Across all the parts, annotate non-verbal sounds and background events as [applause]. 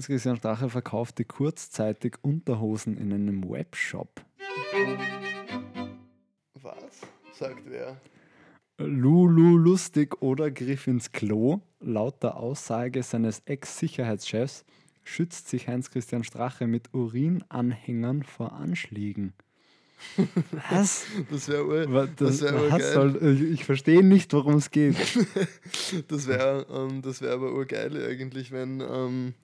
Heinz-Christian Strache verkaufte kurzzeitig Unterhosen in einem Webshop. Was? Sagt wer? Lulu lustig oder griff ins Klo. Laut der Aussage seines Ex-Sicherheitschefs schützt sich Heinz-Christian Strache mit Urinanhängern vor Anschlägen. [laughs] Was? Das wäre Wa- das wär was geil. soll, ich, ich verstehe nicht, worum es geht. [laughs] Das wäre ähm, das wär aber urgeil eigentlich, wenn, ähm,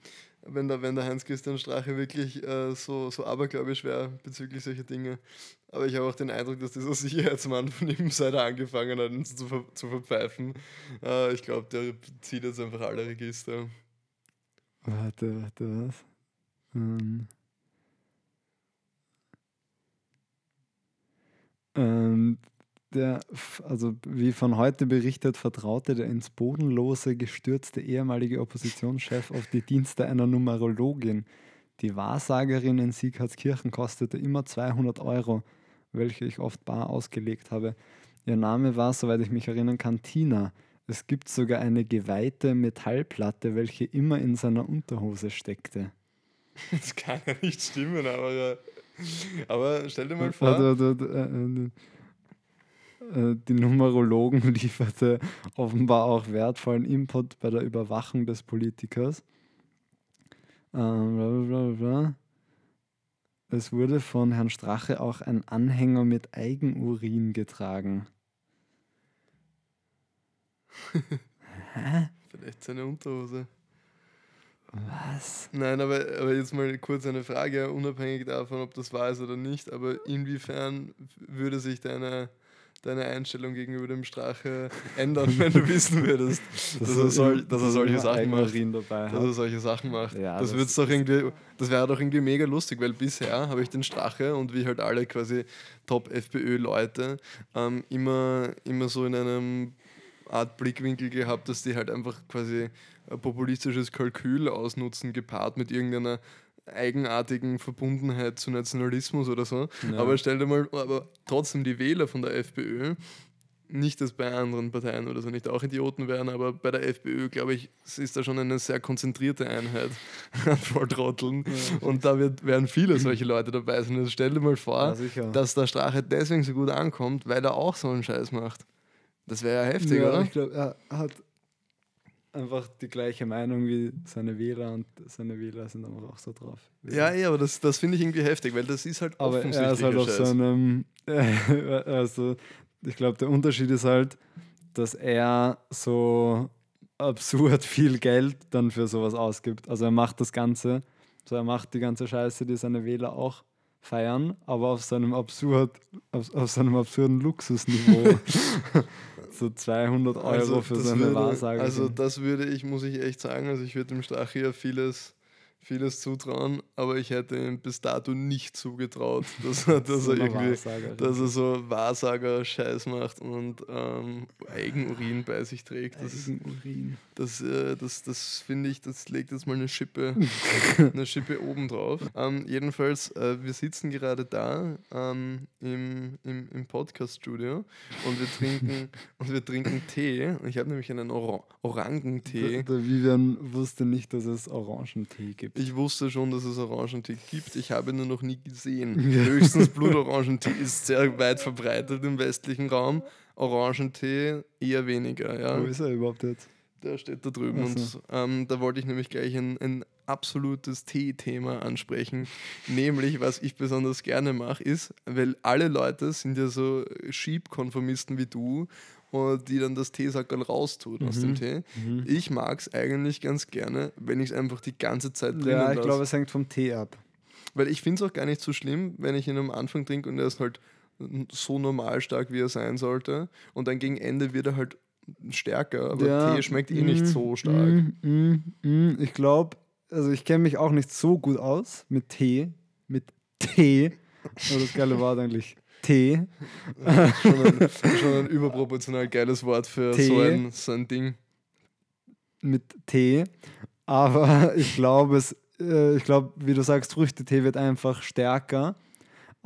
wenn, der, wenn der Heinz-Christian Strache wirklich äh, so, so abergläubisch wäre bezüglich solcher Dinge. Aber ich habe auch den Eindruck, dass dieser Sicherheitsmann von ihm, seit er angefangen hat, uns zu, ver zu verpfeifen, äh, ich glaube, der zieht jetzt einfach alle Register. Warte, warte, was? Ähm, ähm, der, also wie von heute berichtet, vertraute der ins Bodenlose gestürzte ehemalige Oppositionschef auf die Dienste einer Numerologin. Die Wahrsagerin in Sieghartskirchen kostete immer 200 Euro, welche ich oft bar ausgelegt habe. Ihr Name war, soweit ich mich erinnern kann, Tina. Es gibt sogar eine geweihte Metallplatte, welche immer in seiner Unterhose steckte. [laughs] Das kann ja nicht stimmen, aber, äh, aber stell dir mal vor. Also, also, äh, äh, äh, die Numerologen [laughs] lieferte offenbar auch wertvollen Input bei der Überwachung des Politikers. Ähm, bla, bla, bla, bla. Es wurde von Herrn Strache auch ein Anhänger mit Eigenurin getragen. [laughs] Hä? Vielleicht seine Unterhose. Was? Nein, aber, aber jetzt mal kurz eine Frage, unabhängig davon, ob das wahr ist oder nicht, aber inwiefern würde sich deine, deine Einstellung gegenüber dem Strache [laughs] ändern, wenn du wissen würdest, [laughs] dass, er, sol, dass er solche Sachen macht? Dabei Dass er solche Sachen macht. Ja, das das wird's doch irgendwie, das wäre doch irgendwie mega lustig, weil bisher habe ich den Strache und wie halt alle quasi Top-FPÖ-Leute ähm, immer, immer so in einem Art Blickwinkel gehabt, dass die halt einfach quasi ein populistisches Kalkül ausnutzen, gepaart mit irgendeiner eigenartigen Verbundenheit zu Nationalismus oder so. Ja. Aber stell dir mal, aber trotzdem die Wähler von der FPÖ, nicht, dass bei anderen Parteien oder so nicht auch Idioten wären, aber bei der FPÖ, glaube ich, es ist da schon eine sehr konzentrierte Einheit [laughs] an Volltrotteln. Und da wird, werden viele solche Leute dabei sein. Also stell dir mal vor, Ja, dass der Strache deswegen so gut ankommt, weil er auch so einen Scheiß macht. Das wäre ja heftig, ja, oder? Ich glaube, er hat einfach die gleiche Meinung wie seine Wähler und seine Wähler sind einfach auch so drauf. Ja, ja, aber das, das finde ich irgendwie heftig, weil das ist halt aber er ist halt auf Scheiß. so einem, [laughs] also ich glaube, der Unterschied ist halt, dass er so absurd viel Geld dann für sowas ausgibt. Also er macht das Ganze, so er macht die ganze Scheiße, die seine Wähler auch feiern, aber auf seinem absurd, auf, auf seinem absurden Luxusniveau. [laughs] so 200 Euro für so eine würde, Wahrsage. Also das würde ich, muss ich echt sagen, also ich würde dem Strache ja vieles, vieles zutrauen, aber ich hätte ihm bis dato nicht zugetraut, [laughs] dass er, dass So er irgendwie, dass er so Wahrsager-Scheiß macht und ähm, Eigenurin bei sich trägt. Das, Eigenurin. das, äh, das, das finde ich, das legt jetzt mal eine Schippe, [laughs] eine Schippe oben drauf. Ähm, jedenfalls, äh, wir sitzen gerade da ähm, im, im, im Podcast-Studio und wir trinken [laughs] und wir trinken Tee. Ich habe nämlich einen Or Orangentee. Der, der Vivian wusste nicht, dass es Orangentee gibt. Ich wusste schon, dass es Orangentee gibt. Ich habe ihn nur noch nie gesehen. [laughs] Höchstens Blutorangentee ist sehr weit verbreitet im westlichen Raum. Orangentee eher weniger. Ja. Wo ist er überhaupt jetzt? Der steht da drüben. Ach so. Und ähm, da wollte ich nämlich gleich ein, ein absolutes Tee-Thema ansprechen. Nämlich, was ich besonders gerne mache, ist, weil alle Leute sind ja so Schiebkonformisten wie du, und die dann das Teesackerl raustun aus dem Mhm. Tee. Mhm. Ich mag es eigentlich ganz gerne, wenn ich es einfach die ganze Zeit drinnen Ja, ich glaube, es hängt vom Tee ab. Weil ich finde es auch gar nicht so schlimm, wenn ich ihn am Anfang trinke und er ist halt so normal stark, wie er sein sollte. Und dann gegen Ende wird er halt stärker, aber Ja, Tee schmeckt eh nicht mm, so stark. mm, mm. Ich glaube, also ich kenne mich auch nicht so gut aus mit Tee. Mit Tee. Aber das geile Wort eigentlich. Tee. schon, ein, schon ein überproportional geiles Wort für Tee. so ein, so ein Ding. Mit Tee. Aber [laughs] ich glaube, es, äh, ich glaube, wie du sagst, Früchtetee wird einfach stärker.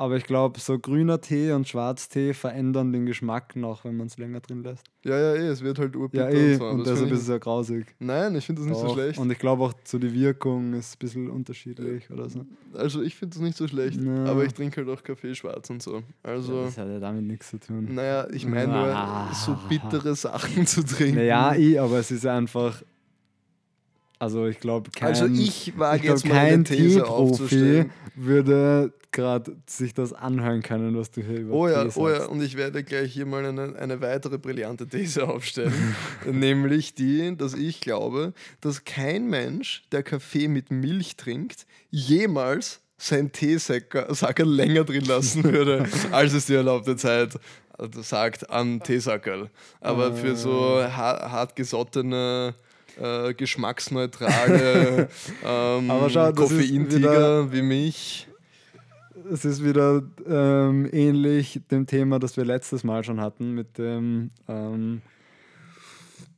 Aber ich glaube, so grüner Tee und Schwarztee verändern den Geschmack noch, wenn man es länger drin lässt. Ja, ja, eh, es wird halt urbitter Ja, eh. und so. Und deshalb ist es ja grausig. nein, ich finde das nicht so schlecht. Und ich glaube auch so die Wirkung ist ein bisschen unterschiedlich oder so. Also ich finde das nicht so schlecht, Ja. aber ich trinke halt auch Kaffee schwarz und so. Ja, Also, das hat ja damit nichts zu tun. naja, ich meine nur, so bittere Sachen zu trinken. Naja, ich, aber es ist einfach. Also ich glaube, kein, also ich wage ich jetzt kein Teeprofi würde gerade sich das anhören können, was du hier über Oh ja, oh ja, und ich werde gleich hier mal eine, eine weitere brillante These aufstellen. [laughs] nämlich die, dass ich glaube, dass kein Mensch, der Kaffee mit Milch trinkt, jemals sein Teesackerl länger drin lassen würde, [laughs] als es die erlaubte Zeit also sagt an Teesackerl. Aber für so Ah. ha hartgesottene, äh, geschmacksneutrale [laughs] ähm, Aber schau, Koffeintiger wie mich. Es ist wieder ähm, ähnlich dem Thema, das wir letztes Mal schon hatten, mit dem ähm,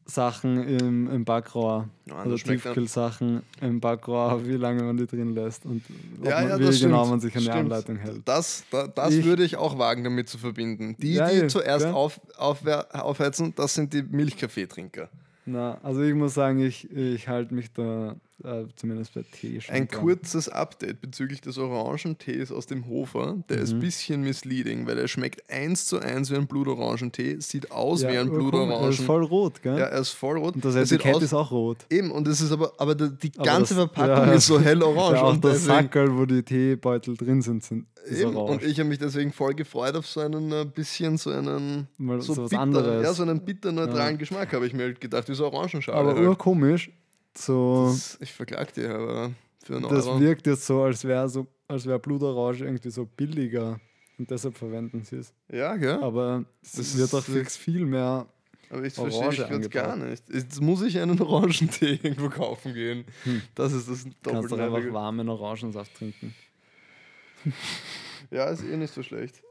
Sachen im, im Backrohr. Ja, schmeckt ja- Tiefkühlsachen im Backrohr, wie lange man die drin lässt und Ja, man, ja, wie genau stimmt. man sich an die. Anleitung hält. Das, da, das Ich- würde ich auch wagen, damit zu verbinden. Die, die zuerst auf, aufwer- aufheizen, das sind die Milchkaffeetrinker. Na, also ich muss sagen, ich, ich halte mich da äh, zumindest bei Tee schon Ein dran. kurzes Update bezüglich des Orangentees aus dem Hofer. Der ist ein Mhm. bisschen misleading, weil er schmeckt eins zu eins wie ein Blutorangentee, sieht aus ja, wie ein urkomisch. Er ist voll rot, gell? Ja, er ist voll rot. und das sieht Etikett aus- ist auch rot. Eben, und es ist aber, aber die, die Aber ganze das- Verpackung ja, ist so hellorange. [laughs] Ja, auch und das Sackerl, wo die Teebeutel drin sind, sind ist Eben, orange. und ich habe mich deswegen voll gefreut auf so einen äh, bisschen so einen Mal so, so was bitter, anderes. ja, so einen bitter-neutralen Ja. Geschmack, habe ich mir halt gedacht, wie so Orangenschale. aber halt. urkomisch. So, das, ich verklag dir, aber für einen das Euro. wirkt jetzt so, als wäre so, als wäre Blutorange irgendwie so billiger. Und deshalb verwenden sie es. Ja, gell? Aber es Das wird auch fix viel mehr. Aber ich Orange verstehe gerade gar nicht. Jetzt muss ich einen Orangentee [laughs] irgendwo kaufen gehen. Hm. Das ist das Du kannst doch doppelt einfach warmen Orangensaft trinken. Ja, ist eh nicht so schlecht.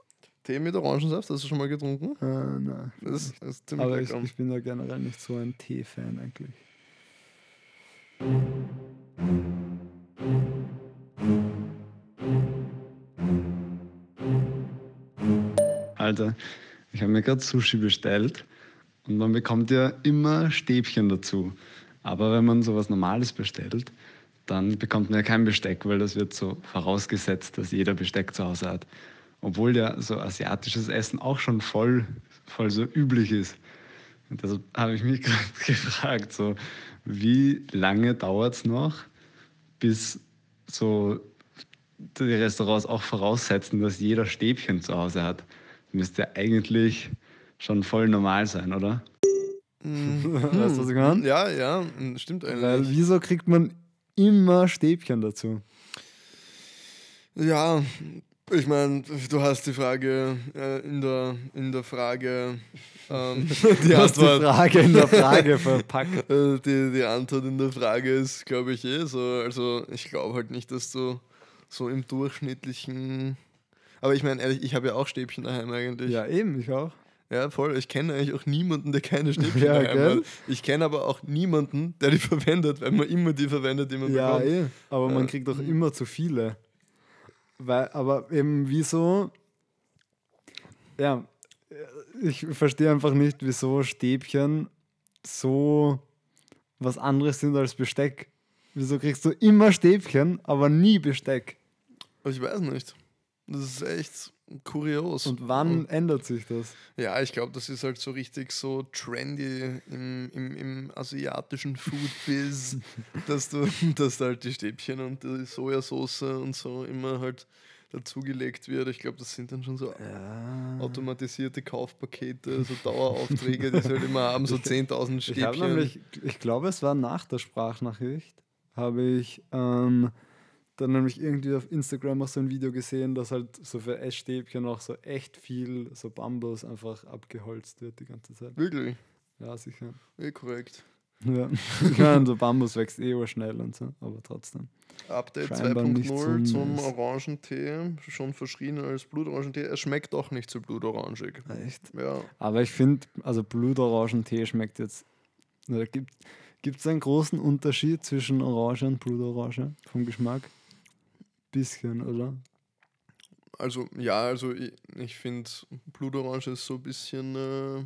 Tee mit Orangensaft, hast du schon mal getrunken? Äh, nein. Das ist, das ist ziemlich Aber ich, ich bin da generell nicht so ein Tee-Fan eigentlich. Alter, ich habe mir gerade Sushi bestellt und man bekommt ja immer Stäbchen dazu. Aber wenn man sowas Normales bestellt, dann bekommt man ja kein Besteck, weil das wird so vorausgesetzt, dass jeder Besteck zu Hause hat. Obwohl ja so asiatisches Essen auch schon voll, voll so üblich ist. Und deshalb habe ich mich [laughs] gerade gefragt, so, wie lange dauert es noch, bis so die Restaurants auch voraussetzen, dass jeder Stäbchen zu Hause hat? Müsste ja eigentlich schon voll normal sein, oder? [laughs] weißt du, was ich meine? Ja, ja, stimmt Weil eigentlich. wieso kriegt man immer Stäbchen dazu? Ja, ich meine, du hast die Frage äh, in, der, in der Frage, ähm, [laughs] die hast die Antwort. Frage in der Frage [laughs] verpackt. Äh, Die, die Antwort in der Frage ist, glaube ich, eh so. Also, ich glaube halt nicht, dass du so im durchschnittlichen. Aber ich meine, ehrlich, ich habe ja auch Stäbchen daheim eigentlich. Ja, eben, ich auch. Ja, voll. Ich kenne eigentlich auch niemanden, der keine Stäbchen [laughs] Ja, daheim gell? hat. Ich kenne aber auch niemanden, der die verwendet, weil man immer die verwendet, die man Ja, bekommt. eh. Aber man Ja. kriegt doch immer zu viele. Weil, aber eben, wieso? Ja, ich verstehe einfach nicht, wieso Stäbchen so was anderes sind als Besteck. Wieso kriegst du immer Stäbchen, aber nie Besteck? Ich weiß nicht. Das ist echt kurios. Und wann ändert sich das? Ja, ich glaube, das ist halt so richtig so trendy im, im, im asiatischen Food-Biz, [laughs] dass du, dass da halt die Stäbchen und die Sojasauce und so immer halt dazugelegt wird. Ich glaube, das sind dann schon so Ja. automatisierte Kaufpakete, so Daueraufträge, die halt immer haben, so 10.000 [laughs] Ich habe Stäbchen. nämlich, ich glaube, es war nach der Sprachnachricht, habe ich ähm, dann nämlich irgendwie auf Instagram auch so ein Video gesehen, dass halt so für Essstäbchen auch so echt viel so Bambus einfach abgeholzt wird die ganze Zeit. Wirklich, Ja, sicher. eh korrekt. Ja. Meine, so Bambus wächst eh schnell und so, aber trotzdem. Update Scheinbar nicht so 2.0 zum. Orangentee, schon verschrien als Blutorangentee. Er schmeckt doch nicht so blutorangig. Echt. Ja, Aber ich finde, also Blutorangentee schmeckt jetzt. Gibt es einen großen Unterschied zwischen Orange und Blutorange vom Geschmack? Bisschen, oder? Also ja, also ich, ich finde Blutorange ist so ein bisschen, äh,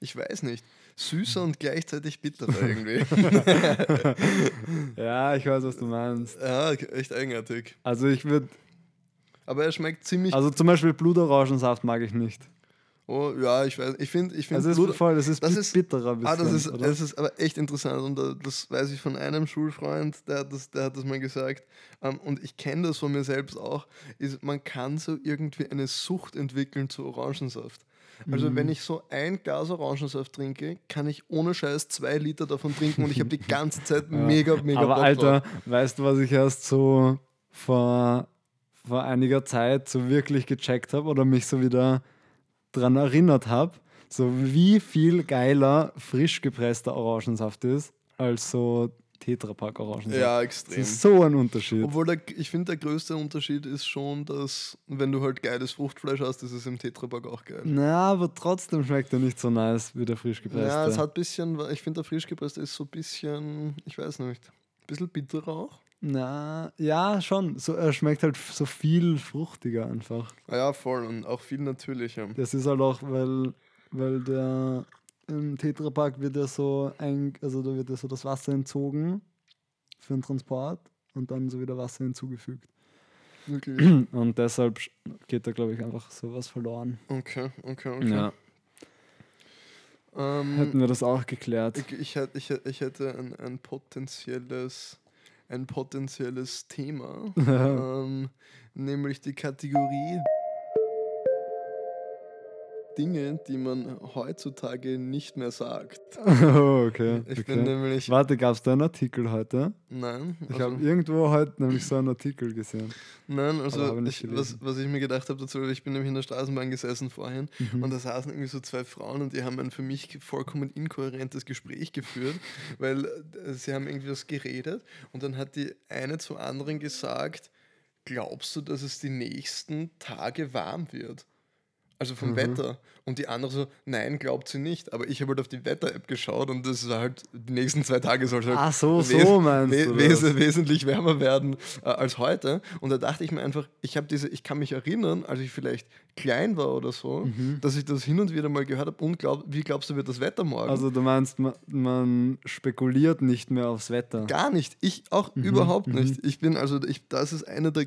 ich weiß nicht, süßer und gleichzeitig bitterer [laughs] irgendwie. Ja, ich weiß, was du meinst. ja, echt eigenartig. Also ich würde, Aber er schmeckt ziemlich. also zum Beispiel Blutorangensaft mag ich nicht. Oh ja, ich weiß. Ich finde, ich Also finde es ist voll, das ist das ist- bitterer ein Ah, das bisschen, ist, oder? das ist aber echt interessant und äh, das weiß ich von einem Schulfreund, der hat das, der hat das mal gesagt. Ähm, und ich kenne das von mir selbst auch, ist, man kann so irgendwie eine Sucht entwickeln zu Orangensaft. Also Mhm. wenn ich so ein Glas Orangensaft trinke, kann ich ohne Scheiß zwei Liter davon trinken und ich habe die [laughs] ganze Zeit Ja. mega, mega Aber Bock Alter, drauf. weißt du, was ich erst so vor, vor einiger Zeit so wirklich gecheckt habe oder mich so wieder dran erinnert habe? So wie viel geiler frisch gepresster Orangensaft ist, als so Tetrapack Orangensaft. Ja, das extrem. ist so ein Unterschied. Obwohl der, ich finde, der größte Unterschied ist schon, dass wenn du halt geiles Fruchtfleisch hast, ist es im Tetrapack auch geil. Na, aber trotzdem schmeckt er nicht so nice wie der frisch gepresste. Ja, es hat ein bisschen, ich finde, der frisch gepresste ist so ein bisschen, ich weiß nicht, ein bisschen bitterer auch. Na, ja, schon. So, er schmeckt halt so viel fruchtiger einfach. Ah ja, voll und auch viel natürlicher. Das ist halt auch, weil, weil der im Tetrapack wird ja so ein, also da wird ja so das Wasser entzogen für den Transport und dann so wieder Wasser hinzugefügt. Wirklich? [clears throat] Und deshalb geht da, glaube ich, einfach sowas verloren. Okay, okay, okay. Ja. Ähm, Hätten wir das auch geklärt. ich, ich, ich, ich hätte ein, ein potenzielles ein potenzielles Thema, [laughs] ähm, nämlich die Kategorie Dinge, die man heutzutage nicht mehr sagt. [laughs] oh, okay. Ich okay. bin nämlich. Warte, gab es da einen Artikel heute? Nein, Ich also- habe irgendwo heute nämlich so einen Artikel gesehen. Nein, also ich, was, was ich mir gedacht habe dazu, ich bin nämlich in der Straßenbahn gesessen vorhin Mhm. und da saßen irgendwie so zwei Frauen und die haben ein für mich vollkommen inkohärentes Gespräch geführt, [laughs] weil äh, sie haben irgendwie was geredet und dann hat die eine zur anderen gesagt, glaubst du, dass es die nächsten Tage warm wird? Also vom Mhm. Wetter. Und die andere so, nein, glaubt sie nicht. Aber ich habe halt auf die Wetter-App geschaut und das war halt, die nächsten zwei Tage soll es halt Ach so, so meinst we du wes wesentlich wärmer werden äh, als heute. Und da dachte ich mir einfach, ich habe diese, ich kann mich erinnern, als ich vielleicht klein war oder so, Mhm. dass ich das hin und wieder mal gehört habe und glaub, wie glaubst du, wird das Wetter morgen? Also du meinst, man, man spekuliert nicht mehr aufs Wetter. Gar nicht. Ich auch Mhm, überhaupt nicht. Ich bin also, ich, das ist einer der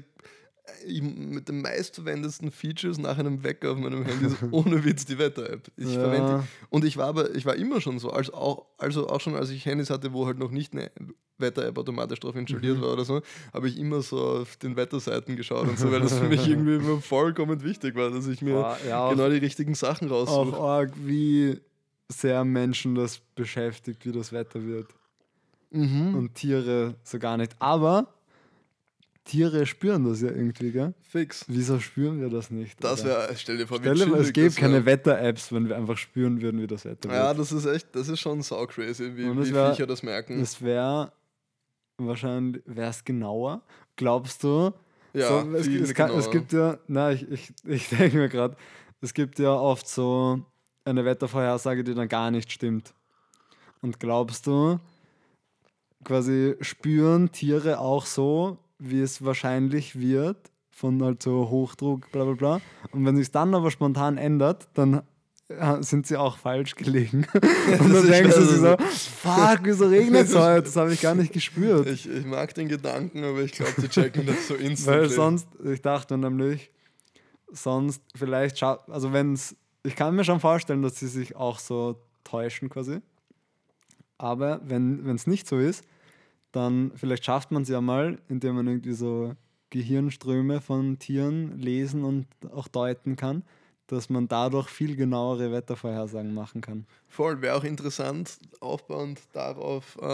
mit den meistverwendetsten Features nach einem Wecker auf meinem Handy ist [laughs] ohne Witz die Wetter-App. Ich Ja. verwende. Und ich war aber, ich war immer schon so, also auch, also auch schon als ich Handys hatte, wo halt noch nicht eine Wetter-App automatisch drauf Mhm. installiert war oder so, habe ich immer so auf den Wetterseiten geschaut und so, weil das für mich [laughs] irgendwie immer vollkommen wichtig war, dass ich mir Boah, ja, auch, genau die richtigen Sachen auch raussuche. arg, wie sehr Menschen das beschäftigt, wie das Wetter wird. Mhm. Und Tiere so gar nicht. Aber Tiere spüren das ja irgendwie, gell? Fix. Wieso spüren wir das nicht? Das wäre, stell dir vor, Stell dir mal, es gäbe keine. Wetter-Apps, wenn wir einfach spüren würden, wie das Wetter Ja, wird. das ist echt, das ist schon sau crazy, wie, es wie wär- Viecher das merken. Das wäre wahrscheinlich, wäre es genauer? Glaubst du? ja, so, es, es, kann, es gibt ja, na, ich, ich, ich [laughs] denke mir gerade, es gibt ja oft so eine Wettervorhersage, die dann gar nicht stimmt. Und glaubst du, quasi spüren Tiere auch so, wie es wahrscheinlich wird, von halt so Hochdruck, bla bla bla. Und wenn sich dann aber spontan ändert, dann ja, sind sie auch falsch gelegen. [laughs] Und Das dann denkst du sich so, fuck, wieso regnet es [laughs] heute? Das habe ich gar nicht gespürt. Ich, ich mag den Gedanken, aber ich glaube, die checken das so instant. Weil sonst, ich dachte nämlich, sonst vielleicht, also wenn es, ich kann mir schon vorstellen, dass sie sich auch so täuschen quasi. Aber wenn es nicht so ist, dann vielleicht schafft man es ja mal, indem man irgendwie so Gehirnströme von Tieren lesen und auch deuten kann, dass man dadurch viel genauere Wettervorhersagen machen kann. Voll, wäre auch interessant, aufbauend darauf, äh,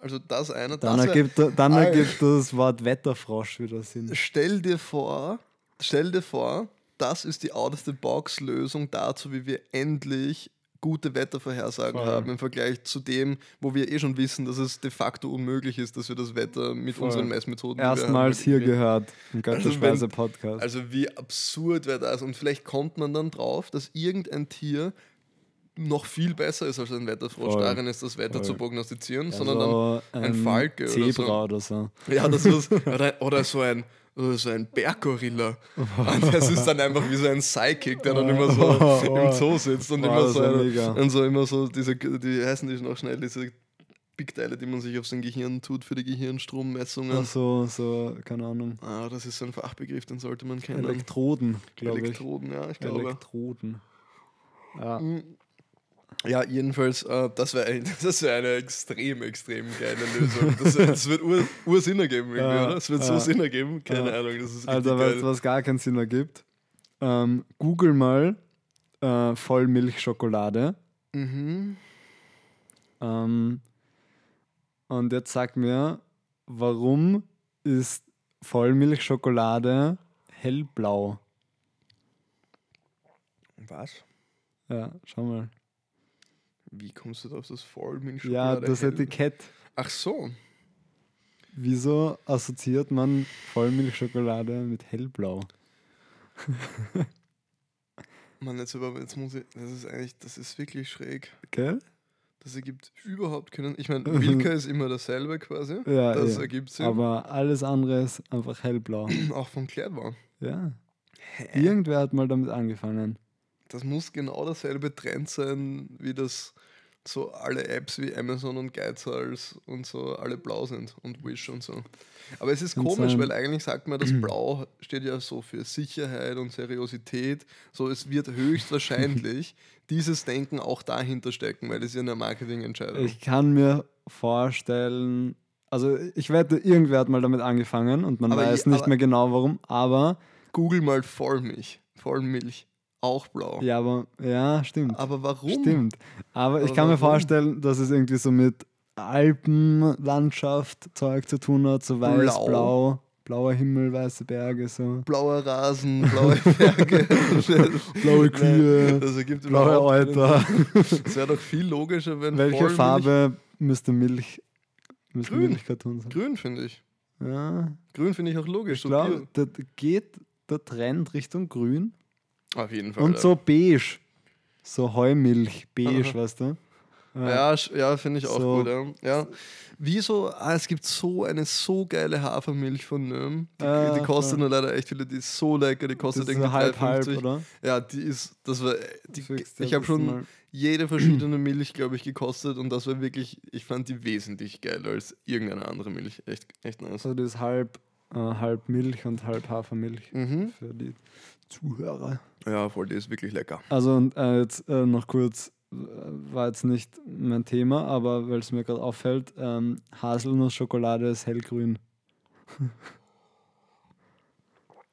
also das eine, Dann, das ergibt, dann ergibt das Wort Wetterfrosch wieder Sinn. stell dir vor, stell dir vor, das ist die Out-of-the-Box-Lösung dazu, wie wir endlich gute Wettervorhersagen Voll. haben im Vergleich zu dem, wo wir eh schon wissen, dass es de facto unmöglich ist, dass wir das Wetter mit Voll. unseren Messmethoden Erstmals hier gehört im Götterspeise Podcast. Also wie absurd wäre das? Und vielleicht kommt man dann drauf, dass irgendein Tier noch viel besser ist als ein Wetterfrosch Voll. darin ist, das Wetter Voll. zu prognostizieren, sondern dann also ein Falke oder Zebra so. oder so. ja, das ist oder, oder so ein oder so ein Berggorilla. [laughs] Und das ist dann einfach wie so ein Psychic, der dann immer so [laughs] im Zoo sitzt und Wow, immer das so, eine, und so immer so diese, die heißen die noch schnell, diese Big-Teile, die man sich auf sein Gehirn tut für die Gehirnstrommessungen. Ach so, so, keine Ahnung. Ah, das ist so ein Fachbegriff, den sollte man kennen. Elektroden, glaube ich. Elektroden, ja, ich glaube. Elektroden. Ja. Ja, jedenfalls, äh, das wäre [laughs] das wär eine extrem, extrem geile Lösung. Das, das wird ur, ur Sinn ergeben, Ja, oder? Es wird so ja. Sinn ergeben, keine Ja. Ahnung. Das ist Also, du, was gar keinen Sinn ergibt? Ähm, Google mal äh, Vollmilchschokolade. Mhm. Ähm, und jetzt sag mir, warum ist Vollmilchschokolade hellblau? Was? Ja, schau mal. Wie kommst du da auf das Vollmilchschokolade? Ja, das hell? Etikett. Ach so. Wieso assoziiert man Vollmilchschokolade mit hellblau? [laughs] Mann, jetzt, aber, jetzt muss ich. Das ist eigentlich, das ist wirklich schräg. Gell? Das ergibt überhaupt keinen. Ich meine, Milka ist immer dasselbe quasi. Ja, das ja. ergibt Sinn. Aber alles andere ist einfach hellblau. auch von Klärtwaren. Ja. Irgendwer hat mal damit angefangen. Das muss genau derselbe Trend sein, wie das so alle Apps wie Amazon und Geizhals und so alle blau sind und Wish und so. Aber es ist komisch, weil eigentlich sagt man, das Blau steht ja so für Sicherheit und Seriosität. So, es wird höchstwahrscheinlich [laughs] dieses Denken auch dahinter stecken, weil es ja eine Marketingentscheidung. Ich kann mir vorstellen, also ich wette, irgendwer hat mal damit angefangen und man Aber weiß je- nicht mehr genau warum, aber Google mal Vollmilch. Vollmilch. Auch blau. ja, aber ja, stimmt. Aber warum? Stimmt. Aber ich Aber kann mir warum? vorstellen, dass es irgendwie so mit Alpenlandschaft Zeug zu tun hat, so weiß, Blau. blau, blauer Himmel, weiße Berge, so. Blauer Rasen, blaue Berge. [laughs] Blaue Kühe, [laughs] Das ergibt blaue überhaupt keinen Euter. [laughs] Es wäre doch viel logischer, wenn Welche Vollmilch- Farbe müsste Milch, müsste Grün. Milchkarton sein? Grün finde ich. Ja, Grün finde ich auch logisch. ich so glaube, da geht der Trend Richtung grün. Auf jeden Fall. Und ja. so beige. So Heumilch, beige, Aha. weißt du? Ja, ja finde ich auch So. gut. Ja. ja. Wieso? Ah, es gibt so eine so geile Hafermilch von Nöm. Die, Ah, die kostet nur leider echt viele. Die ist so lecker. Die kostet irgendwie halb, halb, 3,50. oder? Ja, die ist. Das war. Die, dir ich habe schon mal- jede verschiedene Milch, glaube ich, gekostet und das war wirklich. Ich fand die wesentlich geiler als irgendeine andere Milch. Echt, echt nice. Also das ist halb, äh, halb Milch und halb Hafermilch Mhm. für die Zuhörer. Ja, voll, die ist wirklich lecker. Also und äh, jetzt äh, noch kurz, äh, war jetzt nicht mein Thema, aber weil es mir gerade auffällt, ähm, Haselnussschokolade ist hellgrün.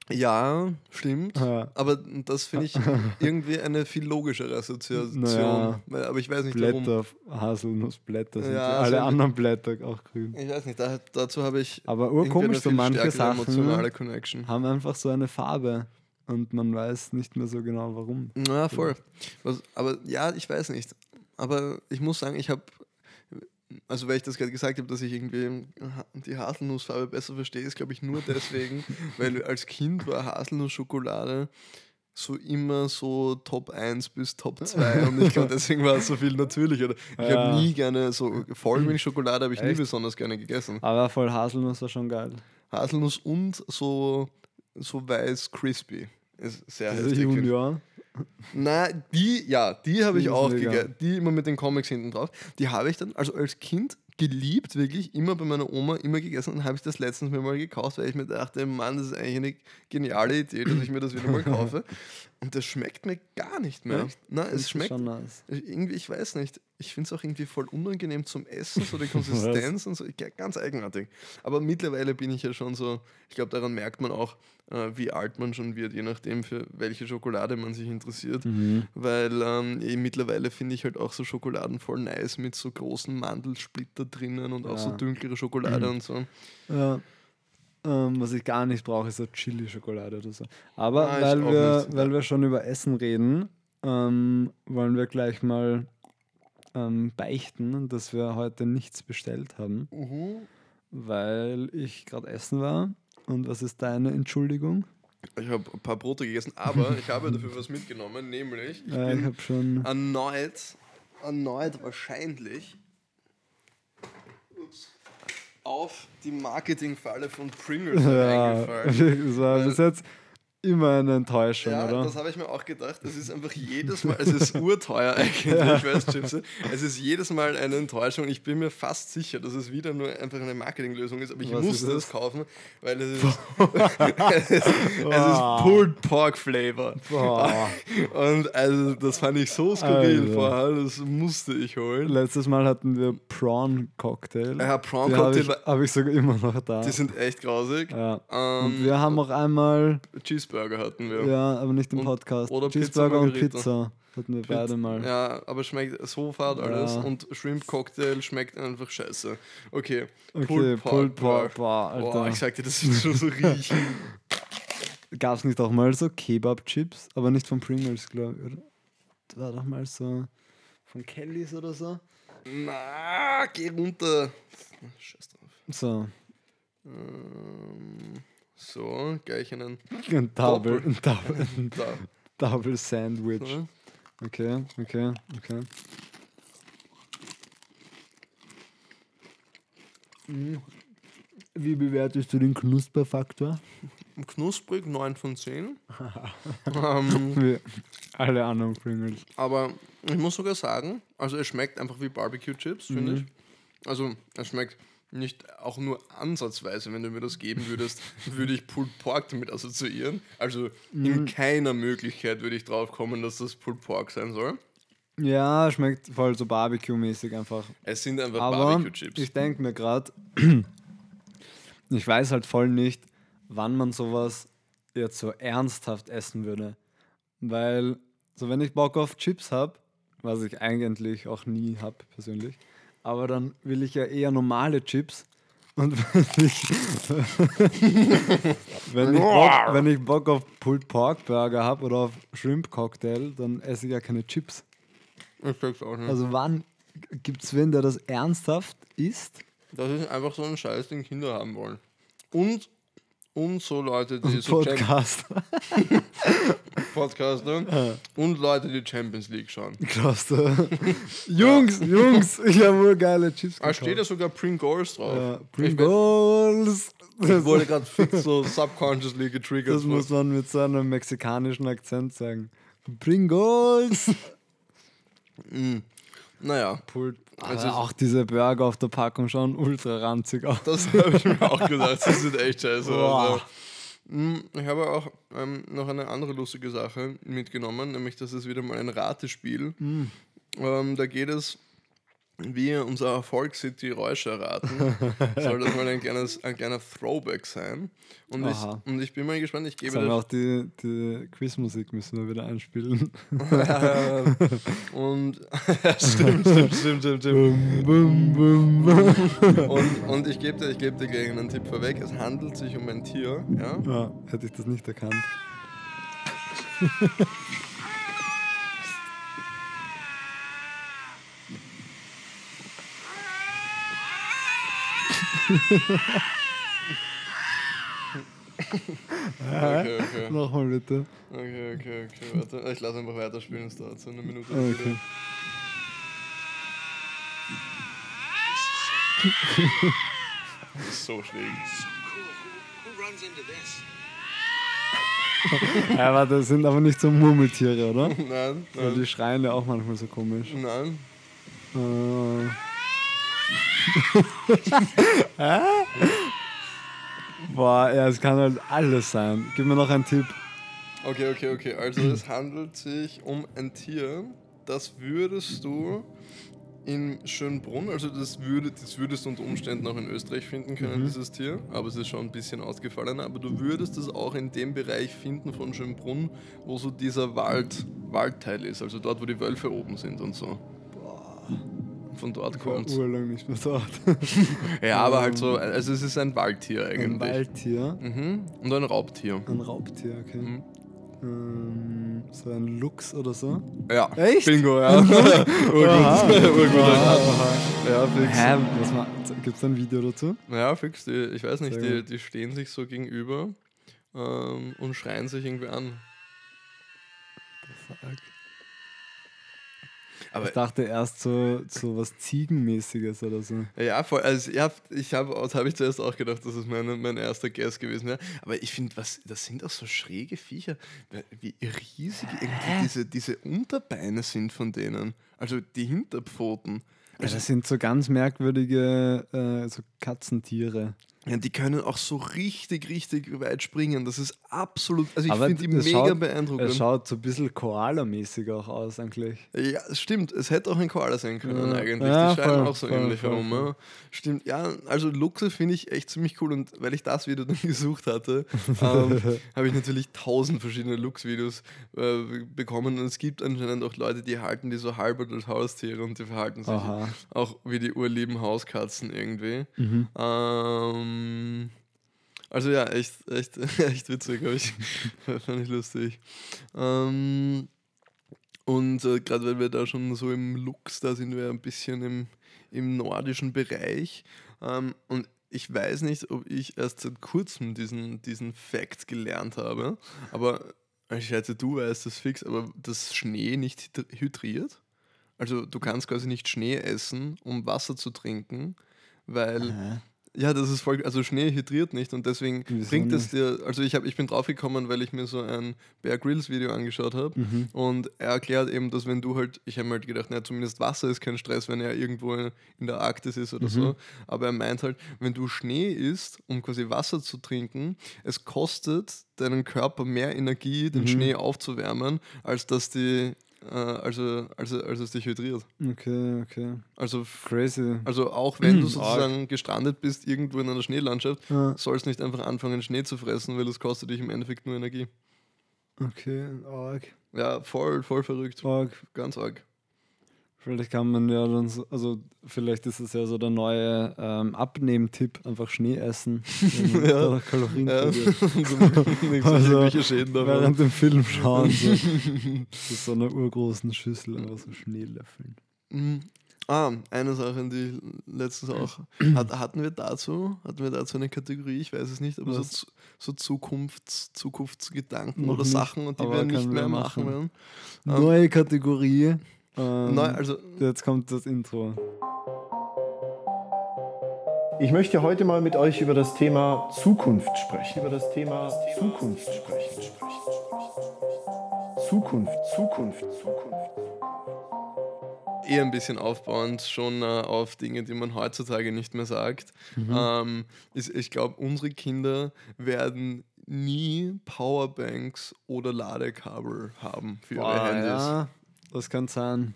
Ja, stimmt. Ja. Aber das finde ich irgendwie eine viel logischere Assoziation. Naja. Aber ich weiß nicht warum. Blätter, Haselnussblätter sind Ja, ja, alle anderen Blätter auch grün. Ich weiß nicht, da, dazu habe ich Aber urkomisch, so manche Sachen emotionale Connection. haben einfach so eine Farbe und man weiß nicht mehr so genau warum. Ja, voll. Was, aber ja, ich weiß nicht. Aber ich muss sagen, ich habe, also weil ich das gerade gesagt habe, dass ich irgendwie die Haselnussfarbe besser verstehe, ist glaube ich nur deswegen, [laughs] weil als Kind war Haselnussschokolade so immer so Top 1 bis Top 2 und ich glaube deswegen war es so viel natürlicher. Ich Ja. habe nie gerne so Vollmilchschokolade habe ich nie Echt? besonders gerne gegessen. Aber voll Haselnuss war schon geil. Haselnuss und so so weiß crispy ist sehr Diese. Junior. Na, die, ja, die habe ich auch gegessen. Die immer mit den Comics hinten drauf. Die habe ich dann, also als Kind geliebt, wirklich, immer bei meiner Oma immer gegessen und habe ich das letztens mir mal gekauft, weil ich mir dachte, Mann, das ist eigentlich eine geniale Idee, dass ich mir das wieder mal kaufe. Und das schmeckt mir gar nicht mehr. Echt? Nein, es schmeckt irgendwie, ich weiß nicht, ich finde es auch irgendwie voll unangenehm zum Essen, so die [laughs] Konsistenz und so, ja, ganz eigenartig. Aber mittlerweile bin ich ja schon so, ich glaube, daran merkt man auch, äh, wie alt man schon wird, je nachdem, für welche Schokolade man sich interessiert. Mhm. Weil ähm, eh, mittlerweile finde ich halt auch so Schokoladen voll nice mit so großen Mandelsplitter drinnen und auch so Ja. dunklere Schokolade und so. Ja. Ähm, was ich gar nicht brauche, ist so Chili-Schokolade oder so. Aber ich weil, wir, nicht. weil wir schon über Essen reden, ähm, wollen wir gleich mal ähm, beichten, dass wir heute nichts bestellt haben, weil ich gerade essen war. Und was ist deine Entschuldigung? Ich habe ein paar Brote gegessen, aber ich habe dafür was mitgenommen, nämlich ich [laughs] Äh, ich bin habe schon. erneut, erneut wahrscheinlich auf die Marketingfalle von Pringles Ja, eingefallen. [laughs] das war bis jetzt immer eine Enttäuschung, Ja, oder? das habe ich mir auch gedacht. Es ist einfach jedes Mal, es ist urteuer [laughs] eigentlich, weißt Chips. Es ist jedes Mal eine Enttäuschung. Ich bin mir fast sicher, dass es wieder nur einfach eine Marketinglösung ist, aber ich Was musste das es? kaufen, weil es ist, [laughs] es ist, es ist Pulled Pork Flavor. Und also das fand ich so skurril Alter. vorher, das musste ich holen. Letztes Mal hatten wir Prawn Cocktail. Ja, Prawn Die habe Cocktail ich, hab ich sogar immer noch da. Die sind echt grausig. ja. Ähm, Und wir haben auch einmal, Cheeseburger hatten wir. ja, aber nicht im Und- Podcast, oder Pizza Cheeseburger und Margherita. Pizza hatten wir beide mal. Ja, aber schmeckt so fad alles. Ja. Und Shrimp Cocktail schmeckt einfach scheiße. Okay. Okay, Pulled Pork, boah, Boah, Alter. ich sag dir, das wird schon so [laughs] riechen. Gab es nicht auch mal so Kebab-Chips, aber nicht von Pringles, glaube ich, oder? Das war doch mal so von Kellys oder so. Na, geh runter. Scheiß drauf. So, Ähm, so, gleich einen. [laughs] ein Double, ein [laughs] Double, ein. Double Sandwich. So. Okay, okay, okay. Mhm. Wie bewertest du den Knusperfaktor? Knusprig, 9 von 10. [laughs] ähm, Wie alle anderen Pringles. aber ich muss sogar sagen, also es schmeckt einfach wie Barbecue Chips, finde Mhm. ich. Also es schmeckt nicht auch nur ansatzweise, wenn du mir das geben würdest, [laughs] würde ich Pulled Pork damit assoziieren. Also Mhm. in keiner Möglichkeit würde ich drauf kommen, dass das Pulled Pork sein soll. Ja, schmeckt voll so Barbecue-mäßig einfach. Es sind einfach Aber Barbecue Chips. ich denke mir gerade, [clears throat] ich weiß halt voll nicht, wann man sowas jetzt so ernsthaft essen würde. Weil, so wenn ich Bock auf Chips habe, was ich eigentlich auch nie habe persönlich, aber dann will ich ja eher normale Chips. Und wenn ich, [laughs] wenn ich, Bock, wenn ich Bock auf Pulled Pork Burger habe oder auf Shrimp Cocktail, dann esse ich ja keine Chips. Ich check's auch nicht. Also wann gibt es wen, der das ernsthaft isst? Das ist einfach so ein Scheiß, den Kinder haben wollen. Und, und so Leute, die so Champ- Podcast. [laughs] Podcaster und Leute, die Champions League schauen. Krass. da. [laughs] Jungs, Jungs, ich habe nur geile Chips Da steht ja sogar Pringles drauf. Ja, Ich, Pringles. bin- ich wurde [laughs] gerade fix so subconsciously getriggert. Das muss man mit so einem mexikanischen Akzent sagen. Pringles. naja, Pulled. Also- Also auch diese Burger auf der Packung schauen ultra ranzig aus. das [laughs] habe ich mir auch gedacht. Das sieht echt scheiße aus. Boah. Mm, Ich habe auch ähm, noch eine andere lustige Sache mitgenommen, nämlich das ist wieder mal ein Ratespiel. Mm. Ähm, da geht es, wie unser Erfolg City Räusche erraten. [laughs] Soll das mal ein, kleines, ein kleiner Throwback sein. Und ich, und ich bin mal gespannt, ich gebe wir das. auch die, die Quizmusik müssen wir wieder einspielen. [laughs] und [laughs] stimmt, stimmt, stimmt, stimmt, stimmt. Und, und ich gebe dir, ich geb dir gleich einen Tipp vorweg. Es handelt sich um ein Tier, ja. Ja, hätte ich das nicht erkannt. Okay, okay. Nochmal bitte. Okay, okay, okay, warte. Ich lasse einfach weiterspielen, es dauert so eine Minute. Okay. Das [laughs] ist so schräg. Ja, warte, das sind aber nicht so Murmeltiere, oder? [laughs] Nein, Weil nein, die schreien ja auch manchmal so komisch. nein. Äh. Hä? [laughs] Boah, ja, es kann halt alles sein. Gib mir noch einen Tipp. Okay, okay, okay. Also es handelt sich um ein Tier, das würdest du in Schönbrunn, also das, würde, das würdest du unter Umständen auch in Österreich finden können, dieses Tier, aber es ist schon ein bisschen ausgefallener, aber du würdest es auch in dem Bereich finden von Schönbrunn, wo so dieser Wald, Waldteil ist, also dort, wo die Wölfe oben sind und so. Von dort Ich war urlang nicht mehr dort. [laughs] Ja, aber halt so, also es ist ein Waldtier Ein eigentlich. Waldtier. Mhm. Und ein Raubtier. Ein Raubtier, okay. Mhm. Ähm, so ein Luchs oder so. Ja. Echt? Bingo, ja. [laughs] Urgut. Urgut. [laughs] Ja, fix. Hä? Gibt es ein Video dazu? Ja, fix. Die, ich weiß nicht, die, die stehen sich so gegenüber ähm, und schreien sich irgendwie an. Fuck. Aber Ich dachte erst so, so was Ziegenmäßiges oder so. Ja, voll. Also, ich habe das habe ich zuerst auch gedacht, dass es mein, mein erster Guess gewesen wäre. Aber ich finde, das sind auch so schräge Viecher, wie riesig irgendwie diese, diese Unterbeine sind von denen. Also die Hinterpfoten. Ja, das sind so ganz merkwürdige äh, so Katzentiere. Ja, die können auch so richtig, richtig weit springen. Das ist absolut. Also ich finde die mega schaut- beeindruckend. Es schaut so ein bisschen Koala-mäßig auch aus eigentlich. Ja, es stimmt. Es hätte auch ein Koala sein können Ja. eigentlich. Ja, die scheinen auch so voll, ähnlich voll, herum. voll. Ja. Stimmt. Ja, also Luchse finde ich echt ziemlich cool. Und weil ich das Video [laughs] dann gesucht hatte, ähm, [laughs] habe ich natürlich tausend verschiedene Luchs-Videos äh, bekommen. Und es gibt anscheinend auch Leute, die halten die so halb als Haustiere und die verhalten sich Aha. auch wie die urlieben Hauskatzen irgendwie. Ähm, also ja, echt, echt, [laughs] echt witzig, habe ich, [laughs] fand ich lustig. Ähm, und äh, gerade weil wir da schon so im Lux, da sind wir ein bisschen im, im nordischen Bereich. Ähm, und ich weiß nicht, ob ich erst seit kurzem diesen, diesen Fact gelernt habe, aber ich schätze, du weißt das fix, aber dass Schnee nicht hydr- hydriert. Also du kannst quasi nicht Schnee essen, um Wasser zu trinken, weil ja, das ist voll, also Schnee hydriert nicht und deswegen bringt es dir, also ich, hab, ich bin draufgekommen, weil ich mir so ein Bear Grylls Video angeschaut habe Mhm. und er erklärt eben, dass wenn du halt, ich habe mir halt gedacht, naja, zumindest Wasser ist kein Stress, wenn er irgendwo in der Arktis ist Mhm. oder so, aber er meint halt, wenn du Schnee isst, um quasi Wasser zu trinken, es kostet deinen Körper mehr Energie, Mhm. den Schnee aufzuwärmen, als dass die, äh, also, also, als es dich hydriert. Okay, okay. Also Crazy. also auch wenn du [clears throat] Arg. sozusagen gestrandet bist irgendwo in einer Schneelandschaft, Ja. sollst nicht einfach anfangen Schnee zu fressen, weil das kostet dich im Endeffekt nur Energie. Okay, arg. Ja, voll, voll verrückt. Arg. Ganz arg. Vielleicht kann man ja dann so, also vielleicht ist es ja so der neue ähm, Abnehmtipp, einfach Schnee essen. [laughs] Ja. Kalorien Ja, so [laughs] [laughs] nichts Also, Schäden davon. Während dem Film schauen, so, so, so einer urgroßen Schüssel einfach so Schnee löffeln. Mhm. Ah, eine Sache, die letztens auch. [clears throat] Hat, hatten wir dazu, hatten wir dazu eine Kategorie, ich weiß es nicht, aber so, Was? Zu- so Zukunfts, Zukunftsgedanken Noch oder Sachen, und die aber wir nicht mehr machen machen. werden. Neue Kategorie. Ähm, Neu, also, jetzt kommt das Intro. Ich möchte heute mal mit euch über das Thema Zukunft sprechen. Über das Thema Zukunft sprechen. Zukunft, Zukunft, Zukunft. eher ein bisschen aufbauend schon äh, auf Dinge, die man heutzutage nicht mehr sagt. Ähm, ist, ich glaube, unsere Kinder werden nie Powerbanks oder Ladekabel haben für ihre Boah, Handys. ja, das kann sein.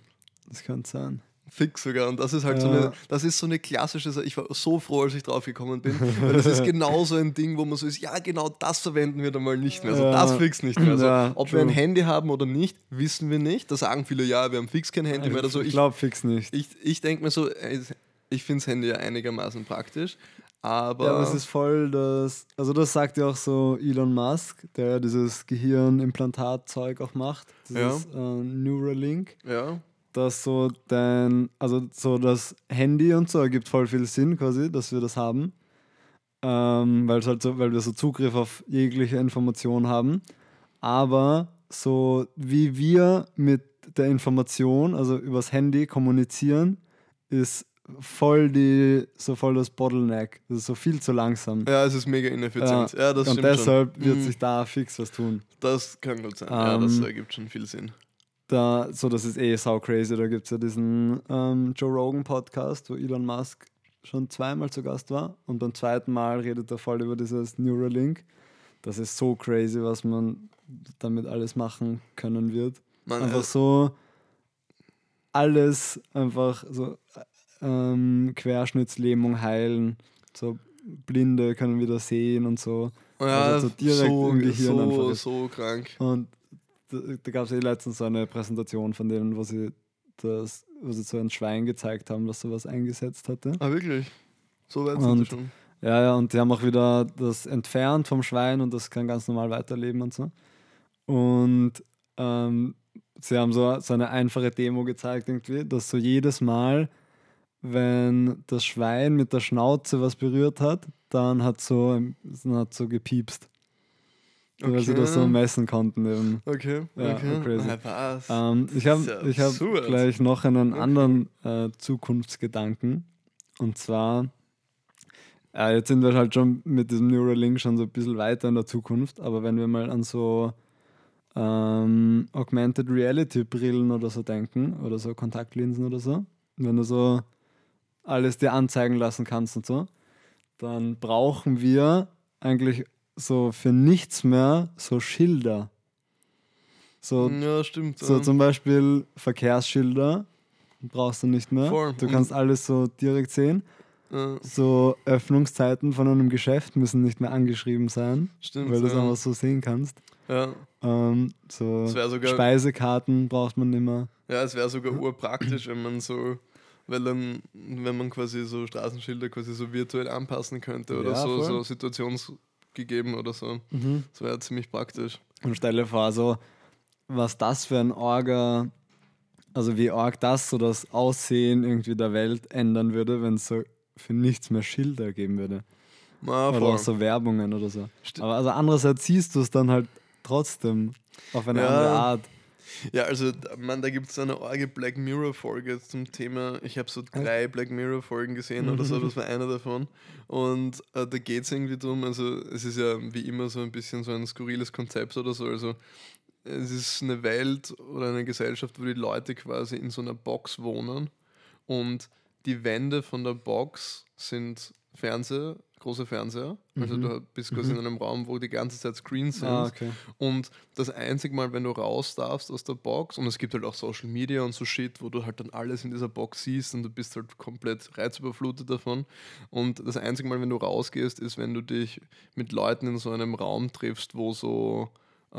Das kann sein. Fix sogar. Und das ist halt so Ja. eine, das ist so eine klassische Sache. Ich war so froh, als ich drauf gekommen bin. Weil das ist [laughs] genau so ein Ding, wo man so ist, ja, genau das verwenden wir dann mal nicht mehr. Also Ja. das fix nicht mehr. Also, Ja, ob wir ein true. Handy haben oder nicht, wissen wir nicht. Da sagen viele, ja, wir haben fix kein Handy mehr oder so. ich Ich, glaube fix nicht. ich, ich denke mir so, ich finde das Handy ja einigermaßen praktisch. Aber, Ja, aber es ist voll das, also das sagt ja auch so Elon Musk, der ja dieses Gehirnimplantatzeug auch macht, dieses äh, Neuralink, ja, dass so dein, also so das Handy und so ergibt voll viel Sinn quasi, dass wir das haben, ähm, weil, halt so, weil wir so Zugriff auf jegliche Information haben, aber so wie wir mit der Information, also übers Handy kommunizieren, ist voll die, so voll das Bottleneck, das ist so viel zu langsam. ja, es ist mega ineffizient. Ja, das und deshalb schon. wird Mhm. sich da fix was tun. Das kann gut sein. ja, das Ähm, ergibt schon viel Sinn. Da, so, das ist eh sau crazy. Da gibt es ja diesen ähm, Joe Rogan Podcast, wo Elon Musk schon zweimal zu Gast war. Und beim zweiten Mal redet er voll über dieses Neuralink. Das ist so crazy, was man damit alles machen können wird. Man, Einfach äh, so alles einfach so ähm, Querschnittslähmung heilen. So Blinde können wieder sehen und so. ja, also so direkt so, im Gehirn einfach so, ist. so krank. Und da, da gab es eh letztens so eine Präsentation von denen, wo sie das, wo sie so ein Schwein gezeigt haben, das sowas eingesetzt hatte. Ah, wirklich? So weit sind wir schon. Ja, ja, und die haben auch wieder das entfernt vom Schwein und das kann ganz normal weiterleben und so. Und ähm, sie haben so, so eine einfache Demo gezeigt, irgendwie, dass so jedes Mal, wenn das Schwein mit der Schnauze was berührt hat, dann hat so, dann hat so gepiepst. weil sie das so Okay. messen konnten. Eben. Okay, Ja, okay. crazy. Na, was? Ähm, ich habe ja ich hab gleich noch einen anderen äh, Zukunftsgedanken. Und zwar, äh, jetzt sind wir halt schon mit diesem Neuralink schon so ein bisschen weiter in der Zukunft, aber wenn wir mal an so ähm, Augmented Reality Brillen oder so denken oder so Kontaktlinsen oder so, wenn du so alles dir anzeigen lassen kannst und so, dann brauchen wir eigentlich so für nichts mehr so Schilder. So, ja, stimmt. so zum Beispiel Verkehrsschilder brauchst du nicht mehr. Voll. Du kannst alles so direkt sehen. Ja, So Öffnungszeiten von einem Geschäft müssen nicht mehr angeschrieben sein, stimmt. weil du es ja. einfach so sehen kannst. Ja. Ähm, so Speisekarten braucht man nicht mehr. Ja, es wäre sogar urpraktisch, wenn man so, weil dann, wenn man quasi so Straßenschilder quasi so virtuell anpassen könnte oder Ja, so, voll. so situationsgegeben oder so. Das wäre ziemlich praktisch. Und stell dir vor, so, was das für ein Orga, also wie arg das so das Aussehen irgendwie der Welt ändern würde, wenn es so für nichts mehr Schilder geben würde. Na, oder auch so Werbungen oder so. Sti- Aber also andererseits siehst du es dann halt trotzdem auf eine Ja. andere Art. Ja, also, man, da gibt es eine arge Black Mirror-Folge zum Thema. Ich habe so drei Black Mirror-Folgen gesehen oder so, [laughs] das war einer davon. Und äh, da geht es irgendwie drum, also, es ist ja wie immer so ein bisschen so ein skurriles Konzept oder so. Also, es ist eine Welt oder eine Gesellschaft, wo die Leute quasi in so einer Box wohnen und die Wände von der Box sind Fernseher, große Fernseher. Also, du bist quasi in einem Raum, wo die ganze Zeit Screens sind. Ah, okay. Und das einzige Mal, wenn du raus darfst aus der Box, und es gibt halt auch Social Media und so Shit, wo du halt dann alles in dieser Box siehst und du bist halt komplett reizüberflutet davon. Und das einzige Mal, wenn du rausgehst, ist, wenn du dich mit Leuten in so einem Raum triffst, wo so, äh,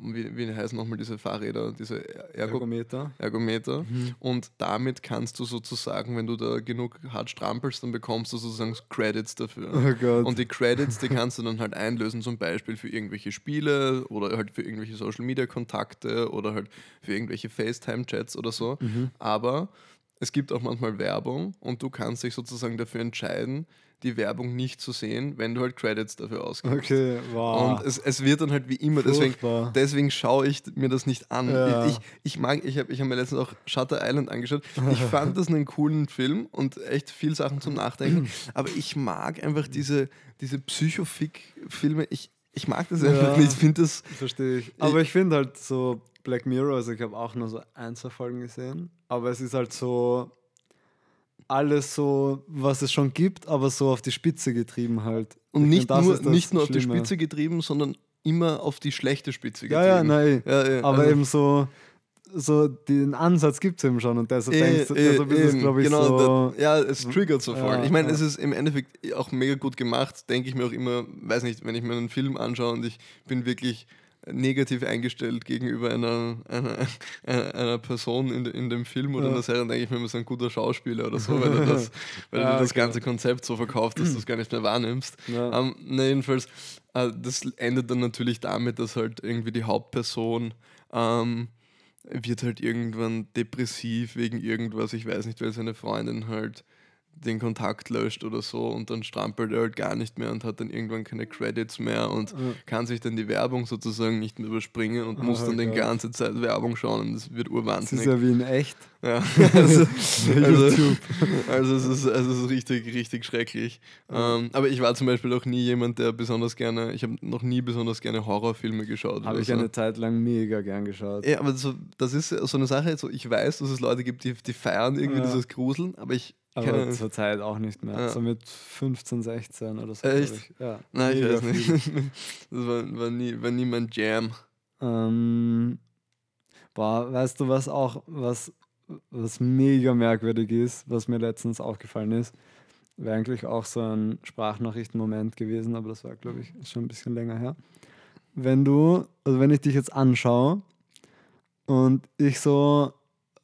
wie, wie heißen nochmal diese Fahrräder, diese Ergo Ergometer. Ergometer. Und damit kannst du sozusagen, wenn du da genug hart strampelst, dann bekommst du sozusagen Credits dafür. Oh. Und die Credits, die kannst du dann halt einlösen, zum Beispiel für irgendwelche Spiele oder halt für irgendwelche Social Media Kontakte oder halt für irgendwelche FaceTime-Chats oder so. Mhm. Aber es gibt auch manchmal Werbung und du kannst dich sozusagen dafür entscheiden, die Werbung nicht zu sehen, wenn du halt Credits dafür ausgibst. Okay, wow. Und es, es wird dann halt wie immer, deswegen, Furchtbar. deswegen schaue ich mir das nicht an. Ja. Ich, ich mag, ich habe ich hab mir letztens auch Shutter Island angeschaut. Ich [laughs] fand das einen coolen Film und echt viel Sachen zum Nachdenken. Aber ich mag einfach diese, diese Psychofick-Filme. Ich, ich mag das einfach Ja. nicht. Ich finde das. Verstehe ich. Aber ich finde halt so Black Mirror, also ich habe auch nur so ein, zwei Folgen gesehen, aber es ist halt so alles so, was es schon gibt, aber so auf die Spitze getrieben halt. Und Ich nicht das nur, nicht nur auf die. Spitze getrieben, sondern immer auf die schlechte Spitze Ja, ja, getrieben. nein. Ja, ja, aber also- eben so, so den Ansatz gibt es eben schon und deshalb Eh, denkst du, eh, also ist es, eben, glaube ich, genau, so. da, ja, es triggert so voll. Ja, ich meine, ja. es ist im Endeffekt auch mega gut gemacht, denke ich mir auch immer, weiß nicht, wenn ich mir einen Film anschaue und ich bin wirklich negativ eingestellt gegenüber einer, einer, einer, Person in, in dem Film oder Ja. einer Serie, dann denke ich mir immer so ein guter Schauspieler oder so, weil er das, [laughs] weil er Ja, das okay. ganze Konzept so verkauft, dass du es gar nicht mehr wahrnimmst. Ja. Ähm, na, jedenfalls, äh, das endet dann natürlich damit, dass halt irgendwie die Hauptperson ähm, wird halt irgendwann depressiv wegen irgendwas, ich weiß nicht, weil seine Freundin halt den Kontakt löscht oder so und dann strampelt er halt gar nicht mehr und hat dann irgendwann keine Credits mehr und kann sich dann die Werbung sozusagen nicht mehr überspringen und muss Oh dann die ganze Zeit Werbung schauen und das wird Das ist urwahnsinnig. ja wie in echt. Ja, [laughs] [laughs] also, also, also, es ist, also es ist richtig, richtig schrecklich. Ähm, aber ich war zum Beispiel auch nie jemand, der besonders gerne, ich habe noch nie besonders gerne Horrorfilme geschaut. Habe ich so. eine Zeit lang mega gern geschaut. Ja, aber so, das ist so eine Sache, so, ich weiß, dass es Leute gibt, die, die feiern irgendwie Ja. dieses Gruseln, aber ich Aber zur Zeit auch nicht mehr. Ja. So mit 15, 16 oder so. Echt? Ich. Ja, Nein, ich weiß nicht. [laughs] Das war, war, nie, war nie mein Jam. Ähm, boah, weißt du, was auch, was, was mega merkwürdig ist, was mir letztens aufgefallen ist, wäre eigentlich auch so ein Sprachnachrichtenmoment gewesen, aber das war, glaube ich, schon ein bisschen länger her. Wenn du, also wenn ich dich jetzt anschaue und ich so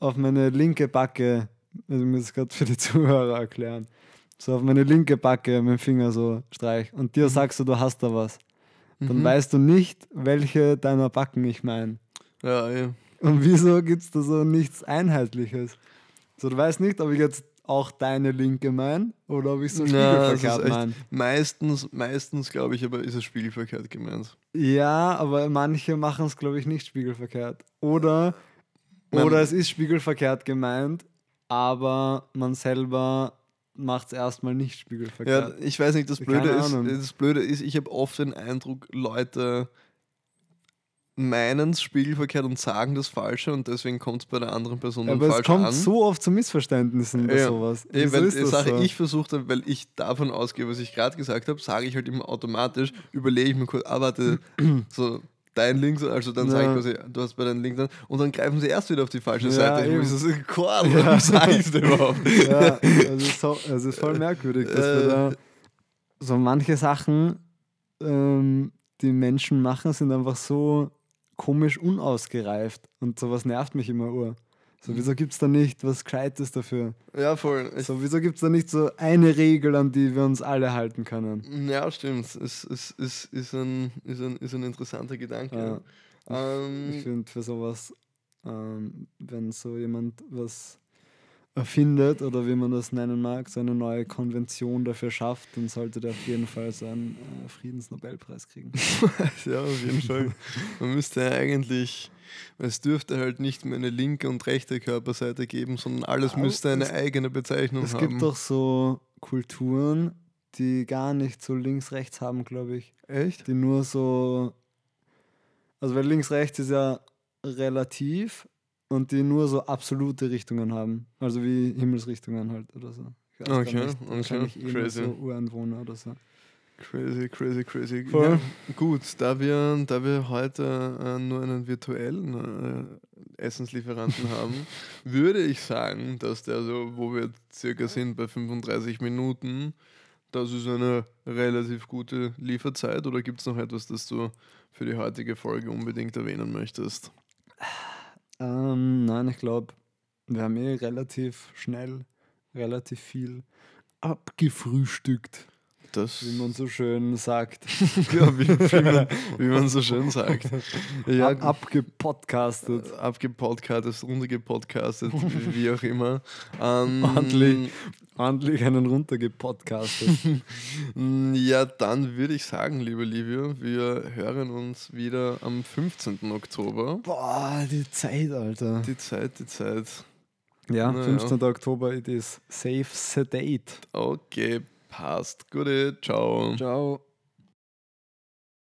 auf meine linke Backe, also ich muss es gerade für die [laughs] Zuhörer erklären, so auf meine linke Backe mit dem Finger so streich und dir sagst du, du hast da was, dann Mhm. weißt du nicht, welche deiner Backen ich meine. Ja, ja. Und wieso gibt es da so nichts Einheitliches? So, du weißt nicht, ob ich jetzt auch deine Link gemeint oder ob ich so spiegelverkehrt echt- meine. Meistens, meistens glaube ich, aber ist es spiegelverkehrt gemeint. Ja, aber manche machen es, glaube ich, nicht spiegelverkehrt. Oder, oder es ist spiegelverkehrt gemeint, aber man selber macht es erstmal nicht Ja, spiegelverkehrt. ich weiß nicht, das Blöde, ist, das Blöde ist, ich habe oft den Eindruck, Leute meinen es spiegelverkehrt und sagen das Falsche und deswegen kommt es bei der anderen Person dann aber es falsch kommt an. so oft zu Missverständnissen bei Ja. sowas. Wieso weil ist die das Sache, so? ich versuche, weil ich davon ausgehe, was ich gerade gesagt habe, sage ich halt immer automatisch, überlege ich mir kurz, ah, warte, so dein Link, so- also dann sage ich Ja. quasi, du hast bei deinem Link dann, und dann greifen sie erst wieder auf die falsche Ja, Seite. eben. Ich so, Korn, warum sage ich denn überhaupt? [laughs] ja, also es ist, so, also ist voll merkwürdig, dass wir Äh. da so manche Sachen, ähm, die Menschen machen, sind einfach so komisch unausgereift und sowas nervt mich immer ur. So, wieso gibt es da nicht was Gescheites dafür? Ja, voll. Ich, So, wieso gibt es da nicht so eine Regel, an die wir uns alle halten können? ja, stimmt. Es, es, es ist, ein, ist, ein, ist ein interessanter Gedanke. Ja. Ich Ähm, finde für sowas, ähm, wenn so jemand was erfindet oder wie man das nennen mag, so eine neue Konvention dafür schafft, dann sollte der auf jeden Fall so einen äh, Friedensnobelpreis kriegen. [laughs] ja, auf jeden Fall. Man müsste ja eigentlich, es dürfte halt nicht mehr eine linke und rechte Körperseite geben, sondern alles Aber müsste eine es- eigene Bezeichnung es haben. gibt doch so Kulturen, die gar nicht so links-rechts haben, glaube ich. Echt? Die nur so, also weil links-rechts ist ja relativ und die nur so absolute Richtungen haben. Also wie Himmelsrichtungen halt oder so. Ich weiß Okay, nicht. okay, Wahrscheinlich eh crazy. so Ureinwohner oder so. Crazy, crazy, crazy. Voll. Ja, gut, da wir, da wir heute äh, nur einen virtuellen äh, Essenslieferanten [laughs] haben, würde ich sagen, dass der so, wo wir circa sind bei 35 Minuten, das ist eine relativ gute Lieferzeit. Oder gibt es noch etwas, das du für die heutige Folge unbedingt erwähnen möchtest? Ähm, nein, ich glaube, wir haben eh relativ schnell relativ viel abgefrühstückt, Das, wie man so schön sagt. [laughs] ja, wie, wie, man, wie man so schön sagt. Ja, Ab, abgepodcastet. abgepodcastet, runtergepodcastet, [laughs] wie auch immer. Ähm, Ordentlich. Ordentlich einen runtergepodcastet. [laughs] Ja, dann würde ich sagen, liebe Livio, wir hören uns wieder am 15. Oktober. Boah, die Zeit, Alter. Die Zeit, die Zeit. Ja, Na ja. 15. Oktober, it is safe sedate. Okay, passt. Gute, ciao. Ciao.